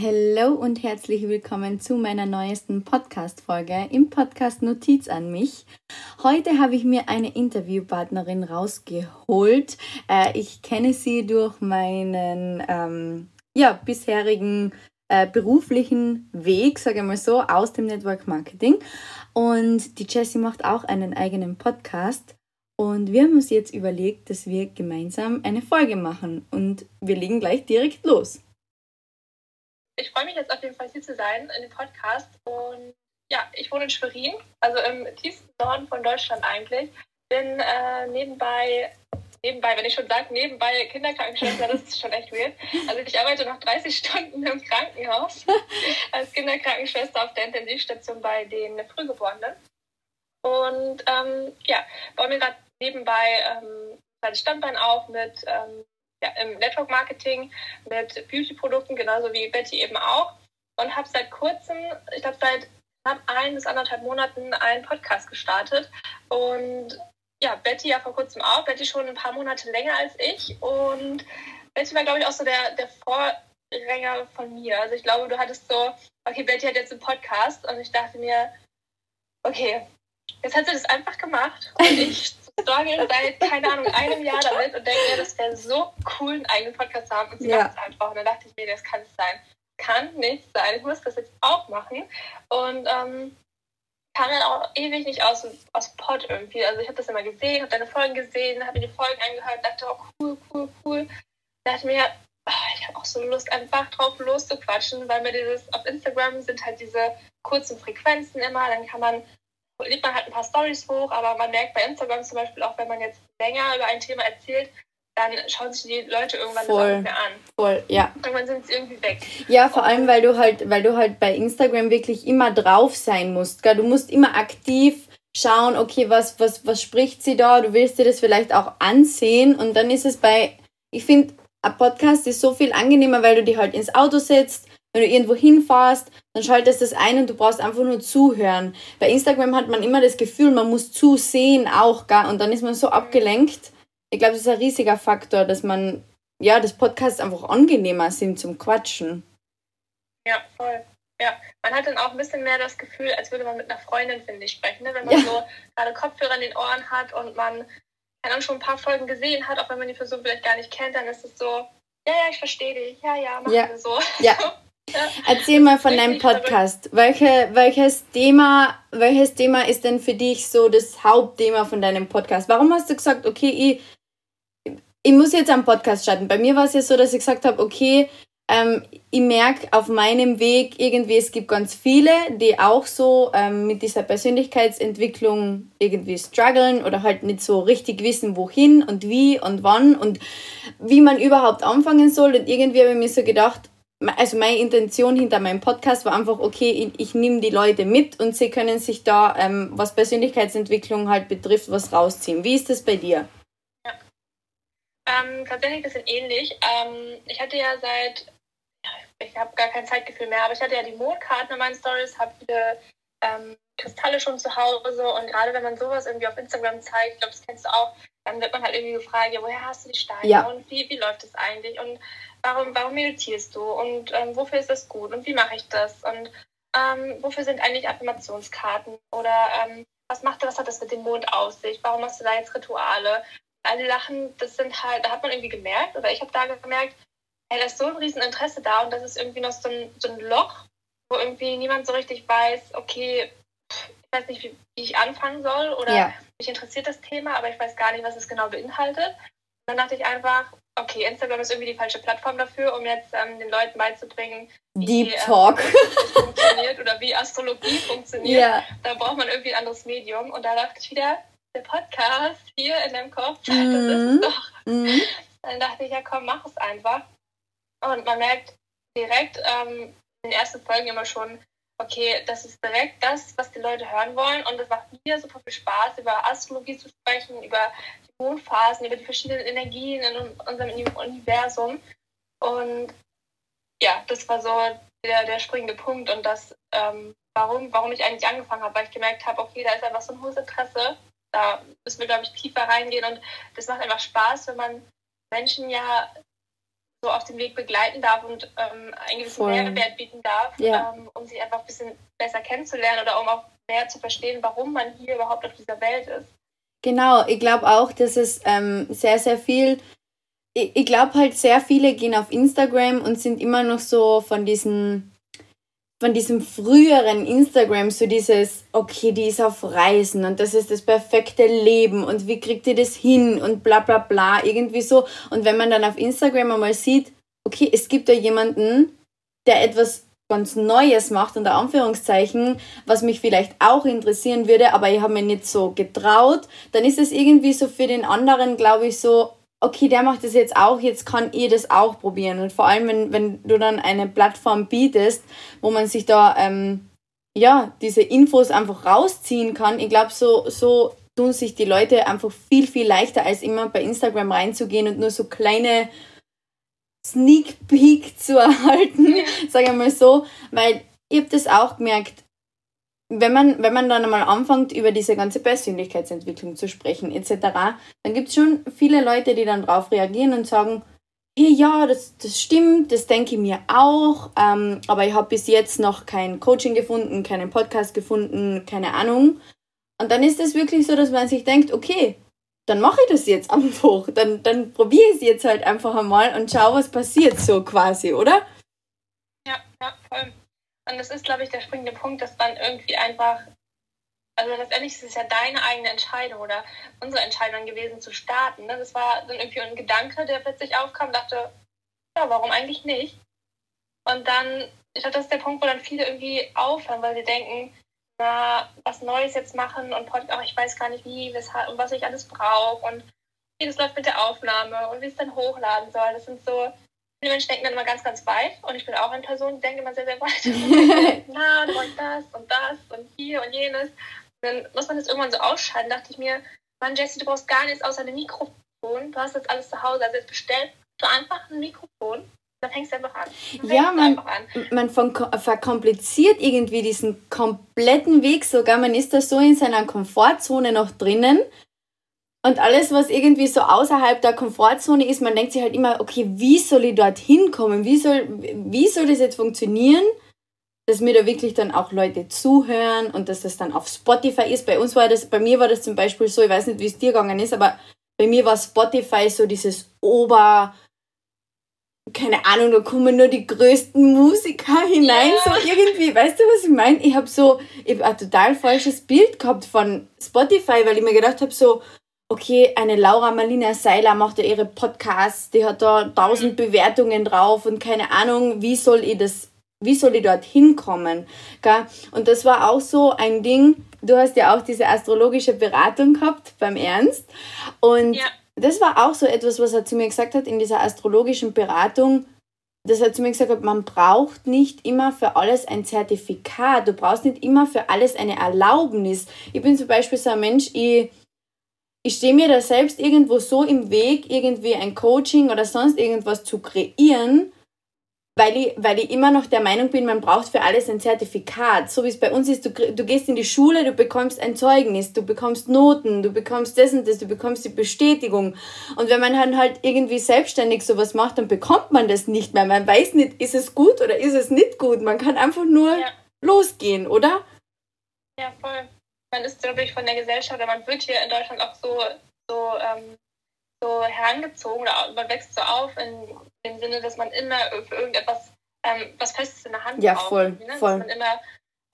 Hallo und herzlich willkommen zu meiner neuesten Podcast-Folge im Podcast Notiz an mich. Heute habe ich mir eine Interviewpartnerin rausgeholt. Äh, ich kenne sie durch meinen ähm, ja, bisherigen äh, beruflichen Weg, sage ich mal so, aus dem Network Marketing. Und die Jessie macht auch einen eigenen Podcast. Und wir haben uns jetzt überlegt, dass wir gemeinsam eine Folge machen. Und wir legen gleich direkt los ich freue mich jetzt auf jeden Fall hier zu sein in dem Podcast. Und ja, ich wohne in Schwerin, also im tiefsten Norden von Deutschland eigentlich. Bin äh, nebenbei, nebenbei, wenn ich schon sage, nebenbei Kinderkrankenschwester, das ist schon echt weird. Also ich arbeite noch 30 Stunden im Krankenhaus als Kinderkrankenschwester auf der Intensivstation bei den Frühgeborenen. Und ähm, ja, baue mir gerade nebenbei ähm, ein Standbein auf mit ähm, ja, im Network Marketing mit Beauty-Produkten, genauso wie Betty eben auch. Und habe seit kurzem, ich glaube seit knapp ein bis anderthalb Monaten einen Podcast gestartet. Und ja, Betty ja vor kurzem auch. Betty schon ein paar Monate länger als ich. Und Betty war, glaube ich, auch so der, der Vorgänger von mir. Also ich glaube, du hattest so, okay, Betty hat jetzt einen Podcast. Und ich dachte mir, okay, jetzt hat sie das einfach gemacht. Und ich struggle seit, keine Ahnung, einem Jahr damit und denke mir, das wäre so cool, einen eigenen Podcast zu haben. Und sie ja. macht es einfach. Und dann dachte ich mir, das kann es sein. Kann nicht sein. Ich muss das jetzt auch machen. Und ähm, kam dann auch ewig nicht aus, aus Pod irgendwie. Also ich habe das immer gesehen, habe deine Folgen gesehen, habe mir die Folgen angehört, dachte, oh cool, cool, cool. Da dachte mir, oh, ich habe auch so Lust, einfach drauf loszuquatschen, weil mir dieses, auf Instagram sind halt diese kurzen Frequenzen immer, dann kann man lädt man halt ein paar Stories hoch, aber man merkt bei Instagram zum Beispiel auch, wenn man jetzt länger über ein Thema erzählt, dann schauen sich die Leute irgendwann Voll. nicht mehr an. Voll, ja. Irgendwann sind sie irgendwie weg. Ja, vor allem, weil du halt, weil du halt bei Instagram wirklich immer drauf sein musst. Gell? Du musst immer aktiv schauen, okay, was, was, was spricht sie da? Du willst dir das vielleicht auch ansehen und dann ist es bei, ich finde, ein Podcast ist so viel angenehmer, weil du dich halt ins Auto setzt, wenn du irgendwo hinfährst, dann schaltest du das ein und du brauchst einfach nur zuhören. Bei Instagram hat man immer das Gefühl, man muss zusehen auch, gell? und dann ist man so abgelenkt. Ich glaube, das ist ein riesiger Faktor, dass man, ja, das Podcast einfach angenehmer sind zum Quatschen. Ja, voll. Ja, man hat dann auch ein bisschen mehr das Gefühl, als würde man mit einer Freundin, finde ich, sprechen. Ne? Wenn man ja. so gerade Kopfhörer in den Ohren hat und man dann schon ein paar Folgen gesehen hat, auch wenn man die Person vielleicht gar nicht kennt, dann ist es so, ja, ja, ich verstehe dich, ja, ja, machen ja. wir so. Ja, Erzähl mal von deinem Podcast. Welche, welches, Thema, welches Thema ist denn für dich so das Hauptthema von deinem Podcast? Warum hast du gesagt, okay, ich, ich muss jetzt einen Podcast starten? Bei mir war es ja so, dass ich gesagt habe, okay, ähm, ich merke auf meinem Weg irgendwie, es gibt ganz viele, die auch so ähm, mit dieser Persönlichkeitsentwicklung irgendwie strugglen oder halt nicht so richtig wissen, wohin und wie und wann und wie man überhaupt anfangen soll. Und irgendwie habe ich mir so gedacht, also meine Intention hinter meinem Podcast war einfach, okay, ich, ich nehme die Leute mit und sie können sich da, ähm, was Persönlichkeitsentwicklung halt betrifft, was rausziehen. Wie ist das bei dir? Ja. Ähm, tatsächlich ein bisschen ähnlich. Ähm, ich hatte ja seit, ich habe gar kein Zeitgefühl mehr, aber ich hatte ja die Mondkarten in meinen Stories, habe viele ähm, Kristalle schon zu Hause und gerade wenn man sowas irgendwie auf Instagram zeigt, ich glaube, das kennst du auch, dann wird man halt irgendwie gefragt, ja, woher hast du die Steine ja. und wie, wie läuft das eigentlich und warum, warum meditierst du und ähm, wofür ist das gut und wie mache ich das und ähm, wofür sind eigentlich Affirmationskarten oder ähm, was macht was hat das mit dem Mond aus sich, warum machst du da jetzt Rituale? All die Sachen, das sind halt, da hat man irgendwie gemerkt oder ich habe da gemerkt, hey, da ist so ein Rieseninteresse da und das ist irgendwie noch so ein, so ein Loch, wo irgendwie niemand so richtig weiß, okay, ich weiß nicht, wie, wie ich anfangen soll oder ja. mich interessiert das Thema, aber ich weiß gar nicht, was es genau beinhaltet. Dann dachte ich einfach, okay, Instagram ist irgendwie die falsche Plattform dafür, um jetzt ähm, den Leuten beizubringen, wie Deep ähm, Talk funktioniert oder wie Astrologie funktioniert. Yeah. Da braucht man irgendwie ein anderes Medium. Und da dachte ich wieder, der Podcast hier in deinem Kopf, mm. das ist es mhm. doch. Mm. Dann dachte ich, ja komm, mach es einfach. Und man merkt direkt ähm, in den ersten Folgen immer schon, okay, das ist direkt das, was die Leute hören wollen. Und es macht mir super viel Spaß, über Astrologie zu sprechen, über Mondphasen, über die verschiedenen Energien in unserem Universum. Und ja, das war so der, der springende Punkt und das, ähm, warum, warum ich eigentlich angefangen habe, weil ich gemerkt habe, okay, da ist einfach so ein hohes Interesse. Da müssen wir, glaube ich, tiefer reingehen und das macht einfach Spaß, wenn man Menschen ja so auf dem Weg begleiten darf und ähm, einen gewissen Voll. Mehrwert bieten darf, ja. ähm, um sich einfach ein bisschen besser kennenzulernen oder um auch mehr zu verstehen, warum man hier überhaupt auf dieser Welt ist. Genau, ich glaube auch, dass es ähm, sehr, sehr viel, ich, ich glaube halt sehr viele gehen auf Instagram und sind immer noch so von diesen von diesem früheren Instagram, so dieses, okay, die ist auf Reisen und das ist das perfekte Leben und wie kriegt ihr das hin und bla bla bla, irgendwie so. Und wenn man dann auf Instagram einmal sieht, okay, es gibt da jemanden, der etwas ganz Neues macht, unter Anführungszeichen, was mich vielleicht auch interessieren würde, aber ich habe mir nicht so getraut, dann ist es irgendwie so für den anderen, glaube ich, so, okay, der macht das jetzt auch, jetzt kann ich das auch probieren. Und vor allem, wenn, wenn du dann eine Plattform bietest, wo man sich da ähm, ja, diese Infos einfach rausziehen kann, ich glaube, so, so tun sich die Leute einfach viel, viel leichter, als immer bei Instagram reinzugehen und nur so kleine Sneak Peek zu erhalten, sage ich mal so, weil ich habe das auch gemerkt, wenn man, wenn man dann einmal anfängt, über diese ganze Persönlichkeitsentwicklung zu sprechen, etc., dann gibt es schon viele Leute, die dann darauf reagieren und sagen, hey, ja, das, das stimmt, das denke ich mir auch, ähm, aber ich habe bis jetzt noch kein Coaching gefunden, keinen Podcast gefunden, keine Ahnung. Und dann ist es wirklich so, dass man sich denkt, okay, dann mache ich das jetzt einfach. Dann, dann probiere ich es jetzt halt einfach einmal und schau, was passiert, so quasi, oder? Ja, ja, voll. Und das ist, glaube ich, der springende Punkt, dass man irgendwie einfach, also letztendlich ist es ja deine eigene Entscheidung oder unsere Entscheidung gewesen zu starten. Ne? Das war dann irgendwie ein Gedanke, der plötzlich aufkam, dachte, ja, warum eigentlich nicht? Und dann, ich glaube, das ist der Punkt, wo dann viele irgendwie aufhören, weil sie denken, na, was Neues jetzt machen und ach, ich weiß gar nicht wie, weshalb und was ich alles brauche und wie das läuft mit der Aufnahme und wie es dann hochladen soll. Das sind so Viele Menschen denken dann immer ganz, ganz weit und ich bin auch eine Person, die denkt immer sehr, sehr weit. Na, du wolltest das und das und hier und jenes. Und dann muss man das irgendwann so ausschalten. dachte ich mir, Mann, Jesse, du brauchst gar nichts außer ein Mikrofon. Du hast das alles zu Hause. Also jetzt bestellst du einfach ein Mikrofon dann fängst du einfach an. ja, man, man verkompliziert irgendwie diesen kompletten Weg sogar. Man ist da so in seiner Komfortzone noch drinnen und alles, was irgendwie so außerhalb der Komfortzone ist, man denkt sich halt immer, okay, wie soll ich dort hinkommen? Wie soll, wie soll das jetzt funktionieren? Dass mir da wirklich dann auch Leute zuhören und dass das dann auf Spotify ist. Bei uns war das, bei mir war das zum Beispiel so, ich weiß nicht, wie es dir gegangen ist, aber bei mir war Spotify so dieses Ober, keine Ahnung, da kommen nur die größten Musiker hinein, ja. so irgendwie, weißt du, was ich meine? Ich habe so, ich hab ein total falsches Bild gehabt von Spotify, weil ich mir gedacht habe, so, okay, eine Laura Marlina Seiler macht ja ihre Podcasts, die hat da tausend Bewertungen drauf und keine Ahnung, wie soll ich das, wie soll ich dort hinkommen? Und das war auch so ein Ding, du hast ja auch diese astrologische Beratung gehabt beim Ernst und ja. das war auch so etwas, was er zu mir gesagt hat in dieser astrologischen Beratung, das hat zu mir gesagt, man braucht nicht immer für alles ein Zertifikat, du brauchst nicht immer für alles eine Erlaubnis. Ich bin zum Beispiel so ein Mensch, ich ich stehe mir da selbst irgendwo so im Weg, irgendwie ein Coaching oder sonst irgendwas zu kreieren, weil ich, weil ich immer noch der Meinung bin, man braucht für alles ein Zertifikat. So wie es bei uns ist, du, du gehst in die Schule, du bekommst ein Zeugnis, du bekommst Noten, du bekommst das und das, du bekommst die Bestätigung. Und wenn man dann halt irgendwie selbstständig sowas macht, dann bekommt man das nicht mehr. Man weiß nicht, ist es gut oder ist es nicht gut. Man kann einfach nur ja. losgehen, oder? Ja, voll man ist, glaube ich, von der Gesellschaft, oder man wird hier in Deutschland auch so, so, ähm, so herangezogen oder man wächst so auf in dem Sinne, dass man immer für irgendetwas ähm, was Festes in der Hand ja, braucht. Voll, ne? voll. Dass man immer,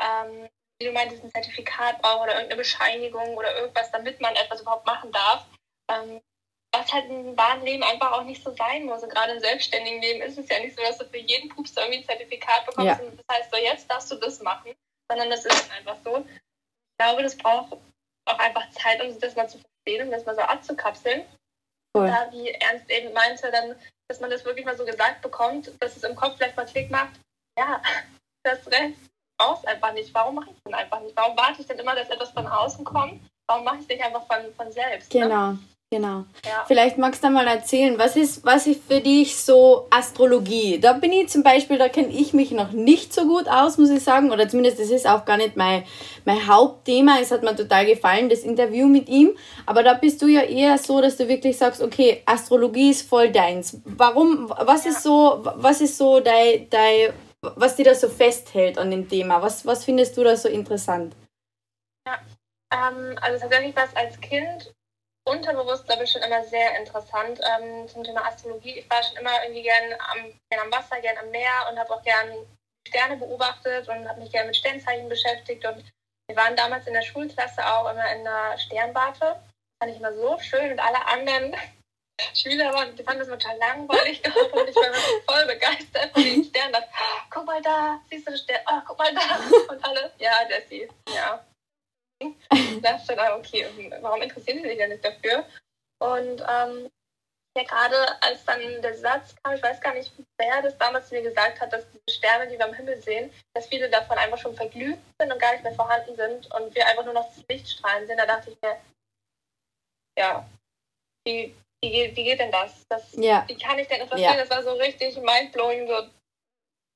ähm, wie du meintest, ein Zertifikat braucht oder irgendeine Bescheinigung oder irgendwas, damit man etwas überhaupt machen darf. Ähm, was halt im wahren Leben einfach auch nicht so sein muss. Und gerade im selbstständigen Leben ist es ja nicht so, dass du für jeden Pups irgendwie ein Zertifikat bekommst ja. und das heißt so, jetzt darfst du das machen, sondern das ist einfach so glaube, das braucht auch einfach Zeit, um das mal zu verstehen und das mal so abzukapseln. Cool. Da, wie Ernst eben meinte, dann, dass man das wirklich mal so gesagt bekommt, dass es im Kopf vielleicht mal Klick macht. Ja, das Recht brauchst einfach nicht. Warum mache ich es denn einfach nicht? Warum warte ich denn immer, dass etwas von außen kommt? Warum mache ich es nicht einfach von, von selbst? Ne? Genau. Ne? Genau. Ja. Vielleicht magst du mal erzählen, was ist, was ist für dich so Astrologie? Da bin ich zum Beispiel, da kenne ich mich noch nicht so gut aus, muss ich sagen. Oder zumindest, das ist auch gar nicht mein, mein Hauptthema. Es hat mir total gefallen, das Interview mit ihm. Aber da bist du ja eher so, dass du wirklich sagst, okay, Astrologie ist voll deins. Warum, was ja. ist so, was ist so dein, dein, was dir da so festhält an dem Thema? Was, was findest du da so interessant? Ja, ähm, also tatsächlich war es als Kind unterbewusst, glaube ich, schon immer sehr interessant ähm, zum Thema Astrologie. Ich war schon immer irgendwie gern am, gern am Wasser, gern am Meer und habe auch gern Sterne beobachtet und habe mich gerne mit Sternzeichen beschäftigt. Und wir waren damals in der Schulklasse auch immer in der Sternwarte. Fand ich immer so schön und alle anderen Schüler waren, die fanden das total langweilig und ich war voll begeistert von den Sternen. Dachte, guck mal da, siehst du den Stern? Oh, guck mal da. Und alle, ja, der sieht, ja da stand auch, okay, warum interessieren Sie sich denn nicht dafür? Und ähm, ja, gerade als dann der Satz kam, ich weiß gar nicht, wer das damals mir gesagt hat, dass diese Sterne, die wir am Himmel sehen, dass viele davon einfach schon verglüht sind und gar nicht mehr vorhanden sind und wir einfach nur noch das Lichtstrahlen sind, da dachte ich mir, ja, wie, wie, wie geht denn das? das ja. Wie kann ich denn verstehen? Ja. Das war so richtig mindblowing, so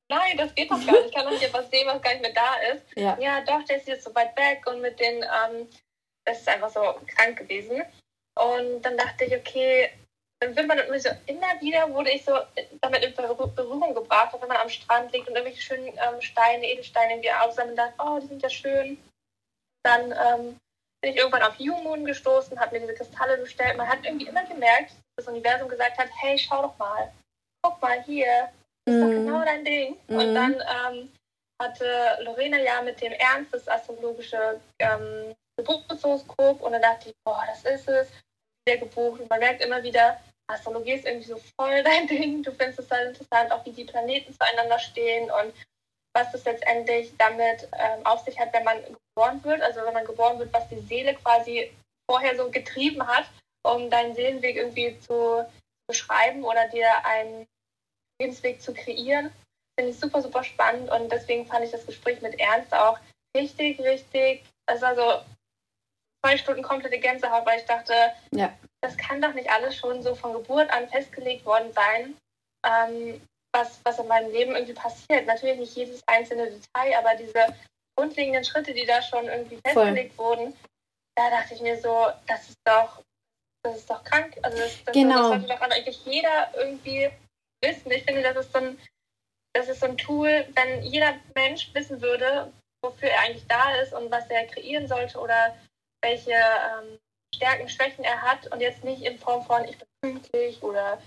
nein, das geht doch gar nicht. Ich kann doch nicht etwas sehen, was gar nicht mehr da ist. Ja, ja doch, der ist jetzt so weit weg und mit den, ähm, das ist einfach so krank gewesen. Und dann dachte ich, okay, dann wird man so immer wieder wurde ich so damit in Berührung gebracht, wenn man am Strand liegt und irgendwelche schönen ähm, Steine, Edelsteine irgendwie aufsammeln und dachte, oh, die sind ja schön. Dann ähm, bin ich irgendwann auf New Moon gestoßen, habe mir diese Kristalle bestellt. Man hat irgendwie immer gemerkt, dass das Universum gesagt hat, hey, schau doch mal, guck mal hier, ist doch genau dein Ding. Mhm. Und dann ähm, hatte Lorena ja mit dem Ernst das astrologische ähm, Geburtshoroskop und dann dachte ich, boah, das ist es. Sehr gebucht und man merkt immer wieder, Astrologie ist irgendwie so voll dein Ding. Du findest es halt interessant, auch wie die Planeten zueinander stehen und was das letztendlich damit ähm, auf sich hat, wenn man geboren wird. Also wenn man geboren wird, was die Seele quasi vorher so getrieben hat, um deinen Seelenweg irgendwie zu beschreiben oder dir ein Lebensweg zu kreieren. Finde ich super, super spannend und deswegen fand ich das Gespräch mit Ernst auch richtig, richtig, also, also zwei Stunden komplette Gänsehaut, weil ich dachte, ja. das kann doch nicht alles schon so von Geburt an festgelegt worden sein, ähm, was, was in meinem Leben irgendwie passiert. Natürlich nicht jedes einzelne Detail, aber diese grundlegenden Schritte, die da schon irgendwie festgelegt Voll. wurden, da dachte ich mir so, das ist doch, das ist doch krank. Also das, das, genau. das sollte doch eigentlich jeder irgendwie wissen. Ich finde, das ist so ein, das ist so ein Tool, wenn jeder Mensch wissen würde, wofür er eigentlich da ist und was er kreieren sollte oder welche ähm, Stärken, Schwächen er hat und jetzt nicht in Form von ich bin pünktlich oder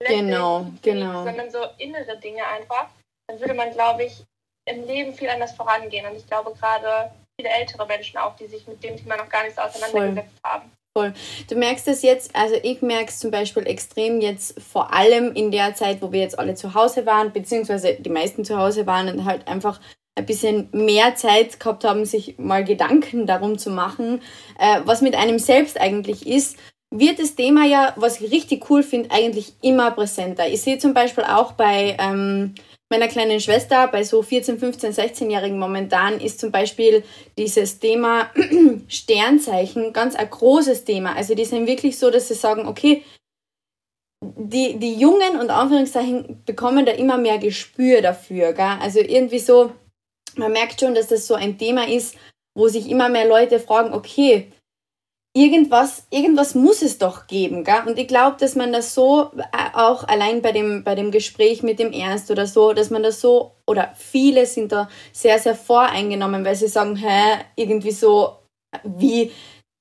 genau, genau. sondern so innere Dinge einfach, dann würde man, glaube ich, im Leben viel anders vorangehen. Und ich glaube gerade viele ältere Menschen auch, die sich mit dem Thema noch gar nicht so auseinandergesetzt Voll. haben. Voll. Du merkst es jetzt, also ich merke es zum Beispiel extrem jetzt vor allem in der Zeit, wo wir jetzt alle zu Hause waren, beziehungsweise die meisten zu Hause waren und halt einfach ein bisschen mehr Zeit gehabt haben, sich mal Gedanken darum zu machen, äh, was mit einem selbst eigentlich ist, wird das Thema ja, was ich richtig cool finde, eigentlich immer präsenter. Ich sehe zum Beispiel auch bei ähm, meiner kleinen Schwester, bei so 14, 15, 16-Jährigen momentan, ist zum Beispiel dieses Thema Sternzeichen ganz ein großes Thema. Also die sind wirklich so, dass sie sagen, okay, die, die Jungen und Anführungszeichen bekommen da immer mehr Gespür dafür. Gell? Also irgendwie so, man merkt schon, dass das so ein Thema ist, wo sich immer mehr Leute fragen, okay, irgendwas, irgendwas muss es doch geben, gell? Und ich glaube, dass man das so äh, auch allein bei dem, bei dem Gespräch mit dem Ernst oder so, dass man das so, oder viele sind da sehr, sehr voreingenommen, weil sie sagen, hä, irgendwie so, wie,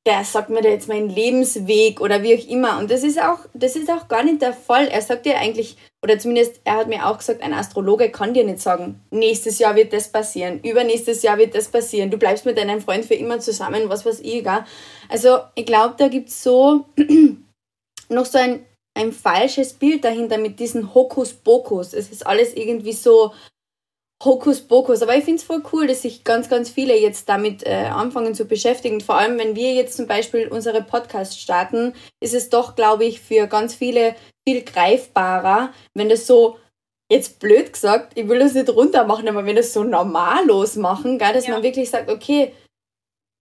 der sagt mir da jetzt meinen Lebensweg oder wie auch immer. Und das ist auch, das ist auch gar nicht der Fall. Er sagt dir eigentlich, oder zumindest er hat mir auch gesagt, ein Astrologe kann dir nicht sagen, nächstes Jahr wird das passieren, übernächstes Jahr wird das passieren, du bleibst mit deinem Freund für immer zusammen, was weiß ich, gell? Also ich glaube, da gibt es so noch so ein, ein falsches Bild dahinter mit diesen Hokuspokus. Es ist alles irgendwie so, Hokuspokus. Aber ich finde es voll cool, dass sich ganz, ganz viele jetzt damit äh, anfangen zu beschäftigen. Vor allem, wenn wir jetzt zum Beispiel unsere Podcasts starten, ist es doch, glaube ich, für ganz viele viel greifbarer, wenn das so, jetzt blöd gesagt, ich will das nicht runter machen, aber wenn das so normallos machen, gell, dass ja. man wirklich sagt, okay,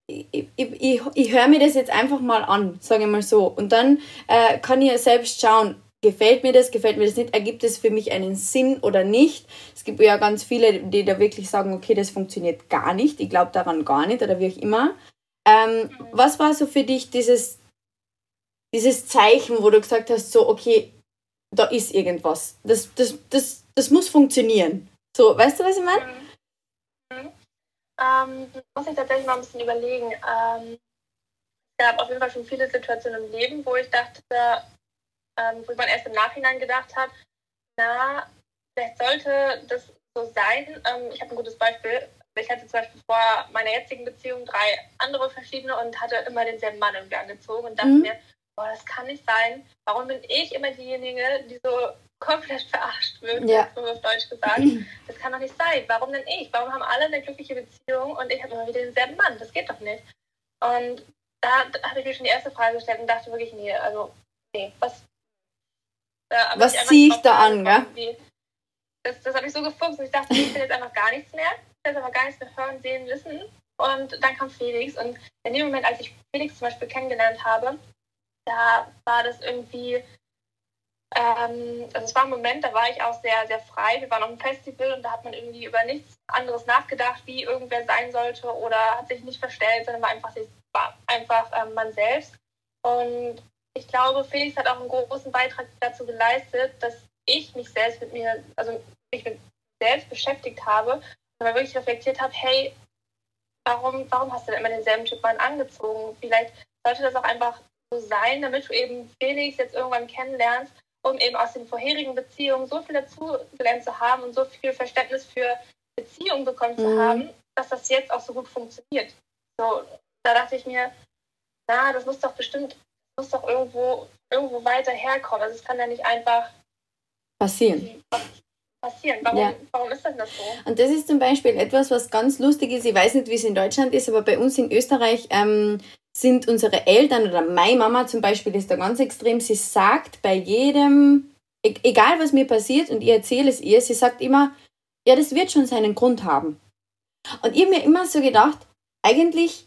ich, ich, ich, ich höre mir das jetzt einfach mal an, sage ich mal so. Und dann äh, kann ich ja selbst schauen, gefällt mir das, gefällt mir das nicht, ergibt es für mich einen Sinn oder nicht. Es gibt ja ganz viele, die da wirklich sagen, okay, das funktioniert gar nicht, ich glaube daran gar nicht oder wie auch immer. Ähm, was war so für dich dieses, dieses Zeichen, wo du gesagt hast, so, okay, da ist irgendwas. Das, das, das, das muss funktionieren. So, weißt du, was ich meine? Mhm. Ähm, muss ich tatsächlich mal ein bisschen überlegen. Ähm, es gab auf jeden Fall schon viele Situationen im Leben, wo ich dachte, ähm, wo man erst im Nachhinein gedacht hat, na, vielleicht sollte das so sein. Ähm, ich habe ein gutes Beispiel. Ich hatte zum Beispiel vor meiner jetzigen Beziehung drei andere verschiedene und hatte immer denselben Mann irgendwie angezogen und dachte mhm. mir, boah, das kann nicht sein. Warum bin ich immer diejenige, die so komplett verarscht wird, ja. so auf Deutsch gesagt. Das kann doch nicht sein. Warum denn ich? Warum haben alle eine glückliche Beziehung und ich habe immer wieder denselben Mann? Das geht doch nicht. Und da habe ich mir schon die erste Frage gestellt und dachte wirklich, nee, also, nee, was. Was ziehe ich da an, gell? Das, das habe ich so gefuchst ich dachte, ich will jetzt einfach gar nichts mehr. Ich will jetzt einfach gar nichts mehr hören, sehen, wissen. Und dann kam Felix und in dem Moment, als ich Felix zum Beispiel kennengelernt habe, da war das irgendwie ähm, also es war ein Moment, da war ich auch sehr, sehr frei. Wir waren auf einem Festival und da hat man irgendwie über nichts anderes nachgedacht, wie irgendwer sein sollte oder hat sich nicht verstellt, sondern war einfach, war einfach ähm, man selbst. Und ich glaube, Felix hat auch einen großen Beitrag dazu geleistet, dass ich mich selbst mit mir, also mich mit selbst beschäftigt habe und mal wirklich reflektiert habe, hey, warum, warum hast du denn immer denselben Typ Mann angezogen? Vielleicht sollte das auch einfach so sein, damit du eben Felix jetzt irgendwann kennenlernst um eben aus den vorherigen Beziehungen so viel dazugelernt zu haben und so viel Verständnis für Beziehungen bekommen zu mhm. haben, dass das jetzt auch so gut funktioniert. So, da dachte ich mir, na, das muss doch bestimmt, muss doch irgendwo, irgendwo weiter herkommen. Also es kann ja nicht einfach passieren. Passieren. Warum, ja. warum ist denn das so? Und das ist zum Beispiel etwas, was ganz lustig ist. Ich weiß nicht, wie es in Deutschland ist, aber bei uns in Österreich ähm, sind unsere Eltern oder meine Mama zum Beispiel ist da ganz extrem. Sie sagt bei jedem, e-, egal was mir passiert und ich erzähle es ihr, sie sagt immer, ja, das wird schon seinen Grund haben. Und ich habe mir immer so gedacht, eigentlich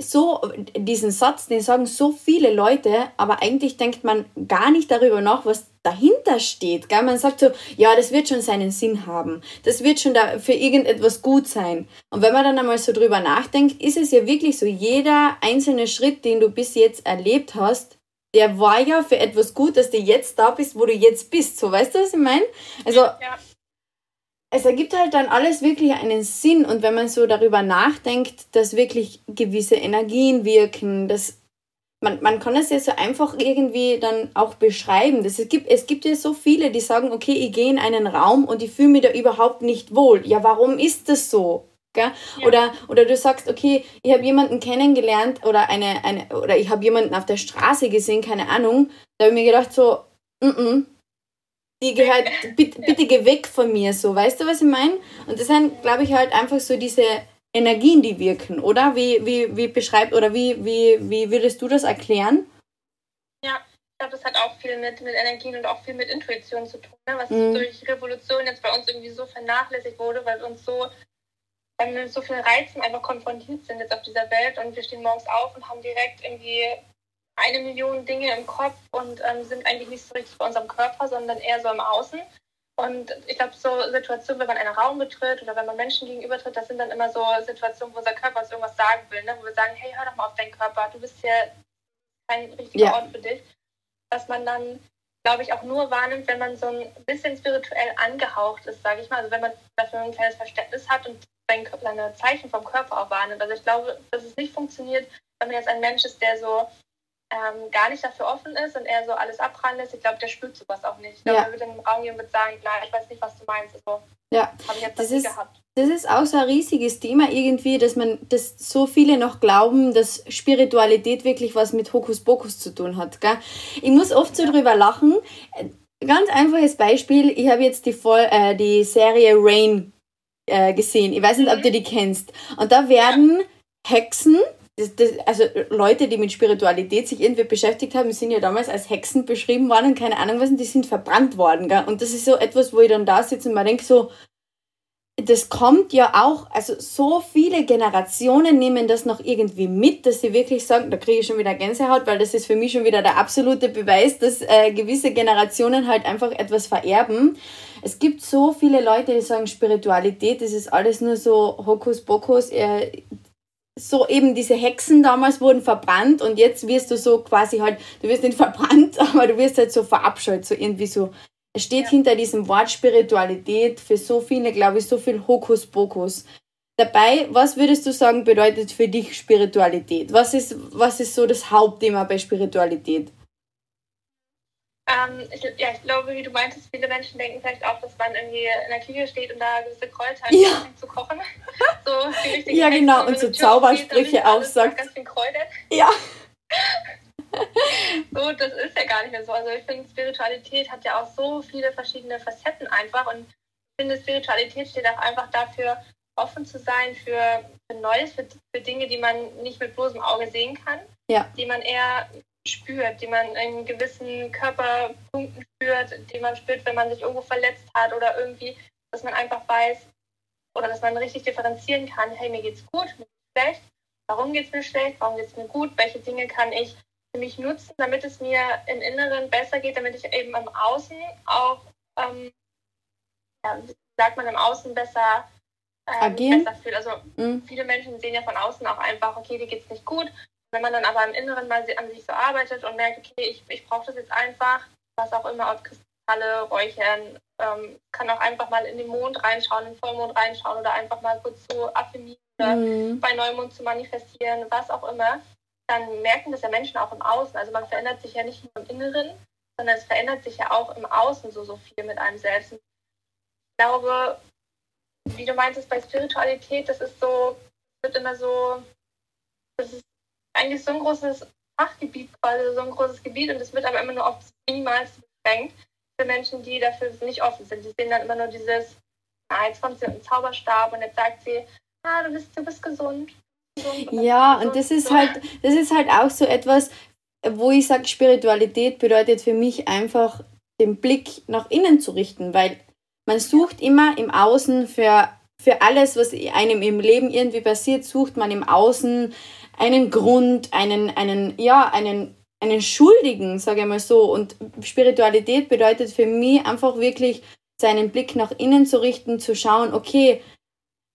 so, diesen Satz, den sagen so viele Leute, aber eigentlich denkt man gar nicht darüber nach, was dahinter steht. Gell? Man sagt so, ja, das wird schon seinen Sinn haben. Das wird schon da für irgendetwas gut sein. Und wenn man dann einmal so drüber nachdenkt, ist es ja wirklich so, jeder einzelne Schritt, den du bis jetzt erlebt hast, der war ja für etwas gut, dass du jetzt da bist, wo du jetzt bist. So, weißt du, was ich meine? Also, ja es ergibt halt dann alles wirklich einen Sinn und wenn man so darüber nachdenkt, dass wirklich gewisse Energien wirken, dass man, man kann es ja so einfach irgendwie dann auch beschreiben. Das, es, gibt, es gibt ja so viele, die sagen, okay, ich gehe in einen Raum und ich fühle mich da überhaupt nicht wohl. Ja, warum ist das so? Ja. Oder, oder du sagst, okay, ich habe jemanden kennengelernt oder eine, eine oder ich habe jemanden auf der Straße gesehen, keine Ahnung. Da habe ich mir gedacht, so, mm, -mm die gehört, bitte, bitte geh weg von mir, so, weißt du, was ich meine? Und das sind, glaube ich, halt einfach so diese Energien, die wirken, oder? Wie, wie, wie beschreibt, oder wie, wie, wie würdest du das erklären? Ja, ich glaube, das hat auch viel mit, mit Energien und auch viel mit Intuition zu tun, ne? was mhm. durch Revolution jetzt bei uns irgendwie so vernachlässigt wurde, weil wir uns so weil wir mit so vielen Reizen einfach konfrontiert sind jetzt auf dieser Welt und wir stehen morgens auf und haben direkt irgendwie eine Million Dinge im Kopf und ähm, sind eigentlich nicht so richtig bei unserem Körper, sondern eher so im Außen. Und ich glaube, so Situationen, wenn man einen Raum betritt oder wenn man Menschen gegenübertritt, das sind dann immer so Situationen, wo unser Körper uns irgendwas sagen will, ne? wo wir sagen, hey, hör doch mal auf deinen Körper, du bist hier kein richtiger ja. Ort für dich. Dass man dann, glaube ich, auch nur wahrnimmt, wenn man so ein bisschen spirituell angehaucht ist, sage ich mal. Also wenn man dafür ein kleines Verständnis hat und seine Zeichen vom Körper auch wahrnimmt. Also ich glaube, dass es nicht funktioniert, wenn man jetzt ein Mensch ist, der so ähm, gar nicht dafür offen ist und er so alles abprallen lässt, ich glaube, der spürt sowas auch nicht. Ich glaube, ja. er wird in den Raum gehen und sagen, klar, ich weiß nicht, was du meinst. Also, ja, habe ich jetzt das ist, gehabt. Das ist auch so ein riesiges Thema irgendwie, dass man, dass so viele noch glauben, dass Spiritualität wirklich was mit Hokuspokus zu tun hat. Gell? Ich muss oft so ja. drüber lachen. Ganz einfaches Beispiel, ich habe jetzt die, Voll äh, die Serie Rain äh, gesehen. Ich weiß nicht, ob mhm. du die kennst. Und da werden Hexen das, das, also Leute, die mit Spiritualität sich irgendwie beschäftigt haben, sind ja damals als Hexen beschrieben worden und keine Ahnung was, und die sind verbrannt worden. Gell? Und das ist so etwas, wo ich dann da sitze und mir denke so, das kommt ja auch, also so viele Generationen nehmen das noch irgendwie mit, dass sie wirklich sagen, da kriege ich schon wieder Gänsehaut, weil das ist für mich schon wieder der absolute Beweis, dass äh, gewisse Generationen halt einfach etwas vererben. Es gibt so viele Leute, die sagen, Spiritualität, das ist alles nur so Hokuspokus, äh, so eben diese Hexen damals wurden verbrannt und jetzt wirst du so quasi halt, du wirst nicht verbrannt, aber du wirst halt so verabscheut, so irgendwie so es steht ja. hinter diesem Wort Spiritualität für so viele, glaube ich, so viel Hokuspokus. Dabei, was würdest du sagen, bedeutet für dich Spiritualität? Was ist, was ist so das Hauptthema bei Spiritualität? Ähm, ich, ja, ich glaube, wie du meintest, viele Menschen denken vielleicht auch, dass man irgendwie in der Küche steht und da gewisse Kräuter ja. zu kochen. so ja, genau, und so Zaubersprüche aufsagt. Ganz viel Kräuter. Ja. so, das ist ja gar nicht mehr so. Also ich finde, Spiritualität hat ja auch so viele verschiedene Facetten einfach und ich finde, Spiritualität steht auch einfach dafür, offen zu sein für, für Neues, für, für Dinge, die man nicht mit bloßem Auge sehen kann, ja. die man eher spürt, die man in gewissen Körperpunkten spürt, die man spürt, wenn man sich irgendwo verletzt hat oder irgendwie, dass man einfach weiß oder dass man richtig differenzieren kann, hey, mir geht's gut, mir geht's schlecht, warum geht's mir schlecht, warum geht's mir gut, welche Dinge kann ich für mich nutzen, damit es mir im Inneren besser geht, damit ich eben im Außen auch, ähm, ja, sagt man im Außen besser, ähm, fühle. Also mhm. viele Menschen sehen ja von außen auch einfach, okay, dir geht es nicht gut. Wenn man dann aber im Inneren mal an sich so arbeitet und merkt, okay, ich, ich brauche das jetzt einfach, was auch immer, ob Kristalle, Räuchern, ähm, kann auch einfach mal in den Mond reinschauen, in den Vollmond reinschauen oder einfach mal kurz so affirmieren oder mhm. bei Neumond zu manifestieren, was auch immer dann merken das ja Menschen auch im Außen. Also man verändert sich ja nicht nur im Inneren, sondern es verändert sich ja auch im Außen so, so viel mit einem selbst. Ich glaube, wie du meintest, bei Spiritualität, das ist so, wird immer so, das ist eigentlich so ein großes Fachgebiet quasi, so ein großes Gebiet und es wird aber immer nur auf das Minimalste beschränkt für Menschen, die dafür nicht offen sind. Die sehen dann immer nur dieses, ah, jetzt kommt sie mit einem Zauberstab und jetzt sagt sie, ah, du bist, du bist gesund, ja, und das ist halt, das ist halt auch so etwas, wo ich sage, Spiritualität bedeutet für mich einfach, den Blick nach innen zu richten, weil man sucht immer im Außen für, für alles, was einem im Leben irgendwie passiert, sucht man im Außen einen Grund, einen, einen, ja, einen, einen Schuldigen, sage ich mal so. Und Spiritualität bedeutet für mich einfach wirklich, seinen Blick nach innen zu richten, zu schauen, okay,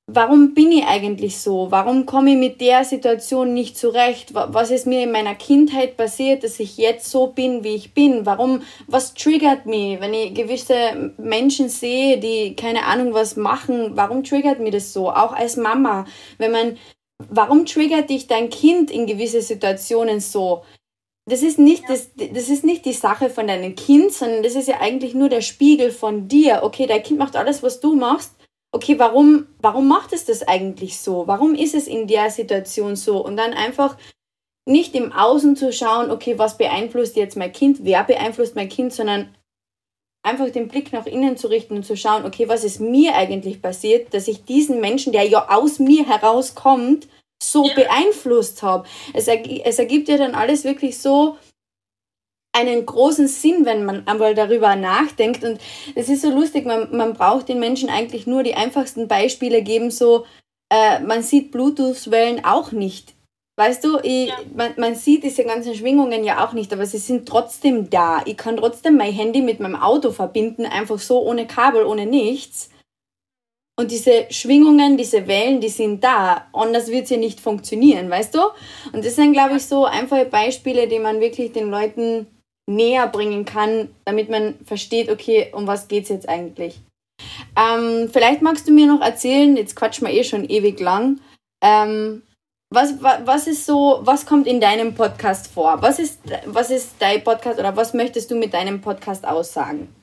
warum bin ich eigentlich so? Warum komme ich mit der Situation nicht zurecht? Was ist mir in meiner Kindheit passiert, dass ich jetzt so bin, wie ich bin? Warum, was triggert mich, wenn ich gewisse Menschen sehe, die keine Ahnung was machen? Warum triggert mich das so? Auch als Mama, wenn man, warum triggert dich dein Kind in gewisse Situationen so? Das ist, nicht das, das ist nicht die Sache von deinem Kind, sondern das ist ja eigentlich nur der Spiegel von dir. Okay, dein Kind macht alles, was du machst okay, warum, warum macht es das eigentlich so? Warum ist es in der Situation so? Und dann einfach nicht im Außen zu schauen, okay, was beeinflusst jetzt mein Kind, wer beeinflusst mein Kind, sondern einfach den Blick nach innen zu richten und zu schauen, okay, was ist mir eigentlich passiert, dass ich diesen Menschen, der ja aus mir herauskommt, so ja. beeinflusst habe. Es, es ergibt ja dann alles wirklich so einen großen Sinn, wenn man einmal darüber nachdenkt. Und es ist so lustig, man, man braucht den Menschen eigentlich nur die einfachsten Beispiele geben, so äh, man sieht Bluetooth-Wellen auch nicht. Weißt du, ich, ja. man, man sieht diese ganzen Schwingungen ja auch nicht, aber sie sind trotzdem da. Ich kann trotzdem mein Handy mit meinem Auto verbinden, einfach so ohne Kabel, ohne nichts. Und diese Schwingungen, diese Wellen, die sind da. Anders wird sie nicht funktionieren, weißt du? Und das sind, glaube ich, so einfache Beispiele, die man wirklich den Leuten näher bringen kann, damit man versteht, okay, um was geht es jetzt eigentlich. Ähm, vielleicht magst du mir noch erzählen, jetzt quatschen wir eh schon ewig lang, ähm, was, was, ist so, was kommt in deinem Podcast vor? Was ist, was ist dein Podcast oder was möchtest du mit deinem Podcast aussagen?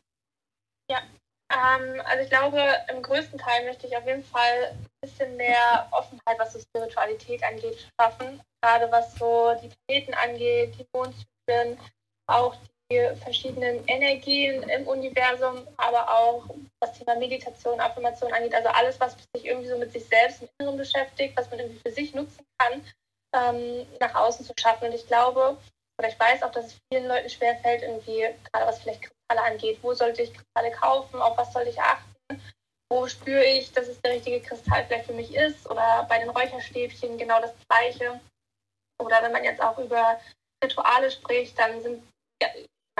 Ja, ähm, also ich glaube, im größten Teil möchte ich auf jeden Fall ein bisschen mehr Offenheit, was so Spiritualität angeht, schaffen. Gerade was so die Planeten angeht, die Mondzyklen, auch die verschiedenen Energien im Universum, aber auch was Thema Meditation, Affirmation angeht, also alles, was sich irgendwie so mit sich selbst im Inneren beschäftigt, was man irgendwie für sich nutzen kann, ähm, nach außen zu schaffen. Und ich glaube, oder ich weiß auch, dass es vielen Leuten schwerfällt, irgendwie, gerade was vielleicht Kristalle angeht, wo sollte ich Kristalle kaufen, auf was sollte ich achten. wo spüre ich, dass es der richtige Kristall vielleicht für mich ist oder bei den Räucherstäbchen genau das gleiche. Oder wenn man jetzt auch über Rituale spricht, dann sind ja,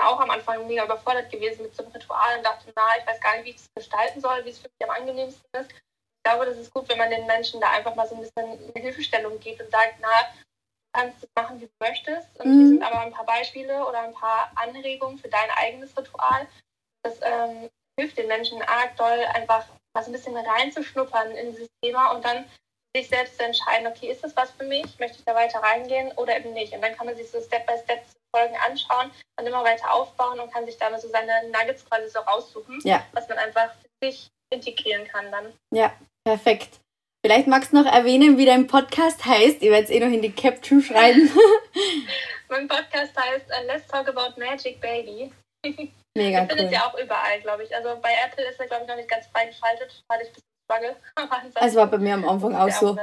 auch am Anfang mega überfordert gewesen mit so einem Ritual und dachte, na, ich weiß gar nicht, wie ich das gestalten soll, wie es für mich am angenehmsten ist. Ich glaube, das ist gut, wenn man den Menschen da einfach mal so ein bisschen eine Hilfestellung gibt und sagt, na, du kannst das machen, wie du möchtest. Und mhm. hier sind aber ein paar Beispiele oder ein paar Anregungen für dein eigenes Ritual. Das ähm, hilft den Menschen arg doll, einfach mal so ein bisschen reinzuschnuppern in dieses Thema und dann sich selbst zu entscheiden, okay, ist das was für mich? Möchte ich da weiter reingehen oder eben nicht? Und dann kann man sich so Step by Step Folgen anschauen und immer weiter aufbauen und kann sich damit so seine Nuggets quasi so raussuchen, ja. was man einfach für sich integrieren kann dann. Ja, perfekt. Vielleicht magst du noch erwähnen, wie dein Podcast heißt. Ich werde es eh noch in die Caption schreiben. mein Podcast heißt uh, Let's Talk About Magic Baby. Mega cool. findet ihr auch überall, glaube ich. Also bei Apple ist er, glaube ich, noch nicht ganz freigeschaltet, weil ich bis Struggle. Es war bei mir am Anfang auch so.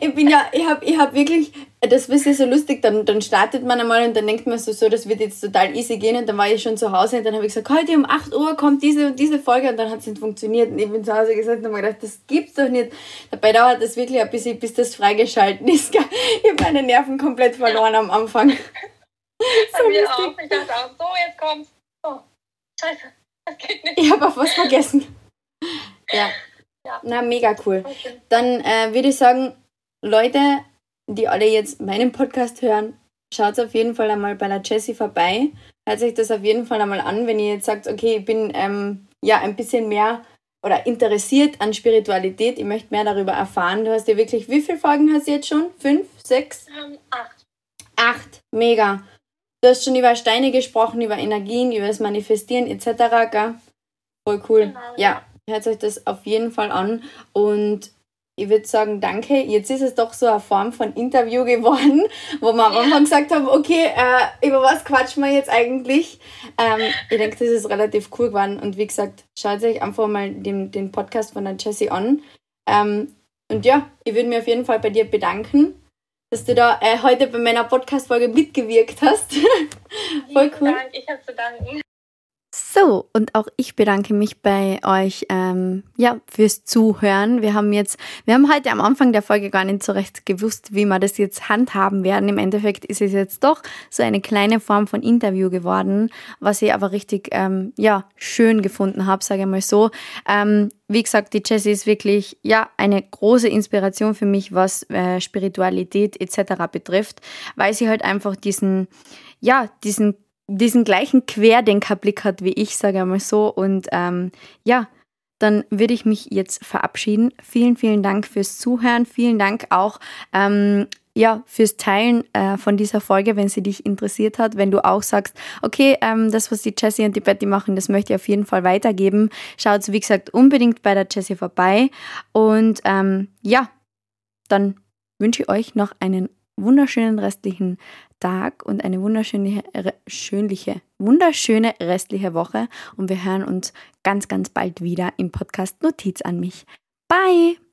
Ich bin ja, ich habe ich hab wirklich, das ist ja so lustig, dann, dann startet man einmal und dann denkt man so, so, das wird jetzt total easy gehen und dann war ich schon zu Hause und dann habe ich gesagt, heute um 8 Uhr kommt diese und diese Folge und dann hat es nicht funktioniert und ich bin zu Hause gesagt und habe gedacht, das gibt's doch nicht. Dabei dauert das wirklich ein bisschen, bis das freigeschalten ist. Ich habe meine Nerven komplett verloren am Anfang. so mir auch. Ich dachte auch, so, jetzt kommt's. Oh, scheiße, das geht nicht. Ich habe auch was vergessen. Ja. Ja. Na, mega cool. Okay. Dann äh, würde ich sagen, Leute, die alle jetzt meinen Podcast hören, schaut auf jeden Fall einmal bei der Jessie vorbei. Hört sich das auf jeden Fall einmal an, wenn ihr jetzt sagt, okay, ich bin ähm, ja ein bisschen mehr oder interessiert an Spiritualität, ich möchte mehr darüber erfahren. Du hast ja wirklich, wie viele Folgen hast du jetzt schon? Fünf? Sechs? Ähm, acht. Acht, mega. Du hast schon über Steine gesprochen, über Energien, über das Manifestieren etc. Gell? Voll cool. Genau, ja. ja hört euch das auf jeden Fall an und ich würde sagen, danke. Jetzt ist es doch so eine Form von Interview geworden, wo wir am Anfang gesagt haben, okay, äh, über was quatschen wir jetzt eigentlich? Ähm, ich denke, das ist relativ cool geworden. Und wie gesagt, schaut euch einfach mal den, den Podcast von der Jessie an. Ähm, und ja, ich würde mich auf jeden Fall bei dir bedanken, dass du da äh, heute bei meiner Podcast-Folge mitgewirkt hast. Voll cool. Dank, ich habe zu danken. So, und auch ich bedanke mich bei euch ähm, ja, fürs Zuhören. Wir haben jetzt, wir haben heute am Anfang der Folge gar nicht so recht gewusst, wie wir das jetzt handhaben werden. Im Endeffekt ist es jetzt doch so eine kleine Form von Interview geworden, was ich aber richtig ähm, ja, schön gefunden habe, sage ich mal so. Ähm, wie gesagt, die Jessie ist wirklich ja eine große Inspiration für mich, was äh, Spiritualität etc. betrifft, weil sie halt einfach diesen ja, diesen diesen gleichen Querdenkerblick hat wie ich, sage ich mal so. Und ähm, ja, dann würde ich mich jetzt verabschieden. Vielen, vielen Dank fürs Zuhören. Vielen Dank auch ähm, ja, fürs Teilen äh, von dieser Folge, wenn sie dich interessiert hat. Wenn du auch sagst, okay, ähm, das, was die Jessie und die Betty machen, das möchte ich auf jeden Fall weitergeben. Schaut, wie gesagt, unbedingt bei der Jessie vorbei. Und ähm, ja, dann wünsche ich euch noch einen wunderschönen restlichen Tag und eine wunderschöne, schönliche, wunderschöne restliche Woche. Und wir hören uns ganz, ganz bald wieder im Podcast Notiz an mich. Bye!